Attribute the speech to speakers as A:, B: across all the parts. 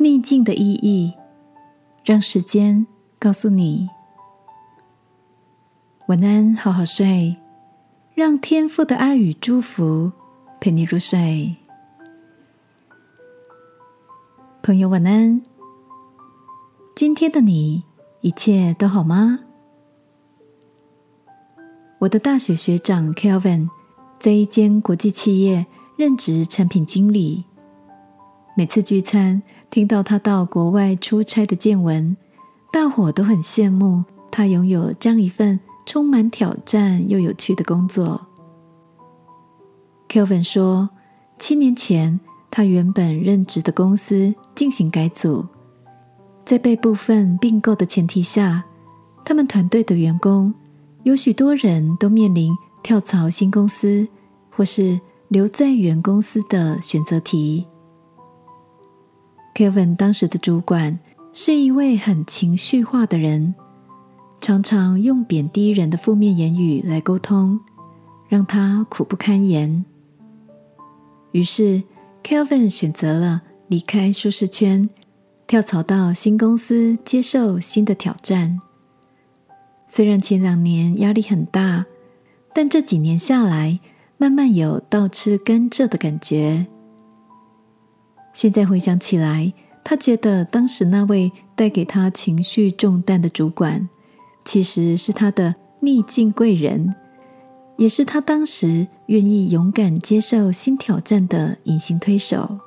A: 逆境的意义，让时间告诉你。晚安，好好睡，让天父的爱与祝福陪你入睡。朋友，晚安。今天的你一切都好吗？我的大学学长 Kelvin 在一间国际企业任职产品经理。每次聚餐，听到他到国外出差的见闻，大伙都很羡慕他拥有这样一份充满挑战又有趣的工作。Kelvin 说，七年前他原本任职的公司进行改组，在被部分并购的前提下，他们团队的员工有许多人都面临跳槽新公司或是留在原公司的选择题。Kevin 当时的主管是一位很情绪化的人，常常用贬低人的负面言语来沟通，让他苦不堪言。于是，Kevin 选择了离开舒适圈，跳槽到新公司，接受新的挑战。虽然前两年压力很大，但这几年下来，慢慢有倒吃甘蔗的感觉。现在回想起来，他觉得当时那位带给他情绪重担的主管，其实是他的逆境贵人，也是他当时愿意勇敢接受新挑战的隐形推手。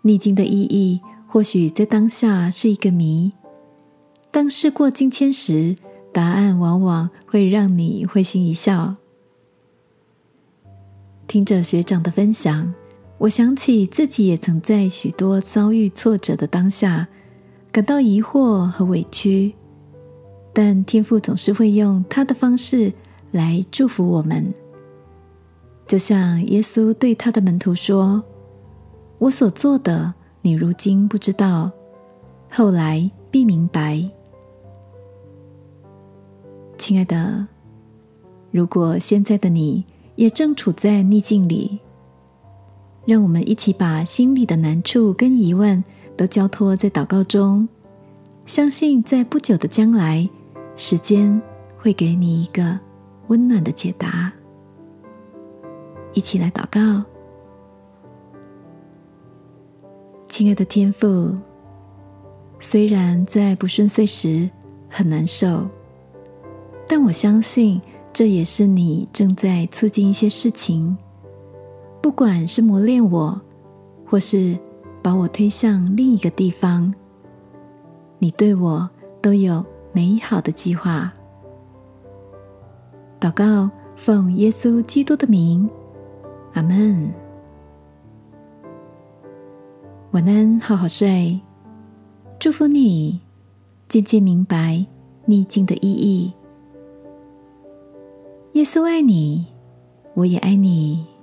A: 逆境的意义，或许在当下是一个谜。当事过境迁时，答案往往会让你会心一笑。听着学长的分享。我想起自己也曾在许多遭遇挫折的当下，感到疑惑和委屈，但天父总是会用他的方式来祝福我们。就像耶稣对他的门徒说：“我所做的，你如今不知道，后来必明白。”亲爱的，如果现在的你也正处在逆境里，让我们一起把心里的难处跟疑问都交托在祷告中，相信在不久的将来，时间会给你一个温暖的解答。一起来祷告，亲爱的天父，虽然在不顺遂时很难受，但我相信这也是你正在促进一些事情。不管是磨练我，或是把我推向另一个地方，你对我都有美好的计划。祷告，奉耶稣基督的名，阿门。晚安，好好睡。祝福你，渐渐明白逆境的意义。耶稣爱你，我也爱你。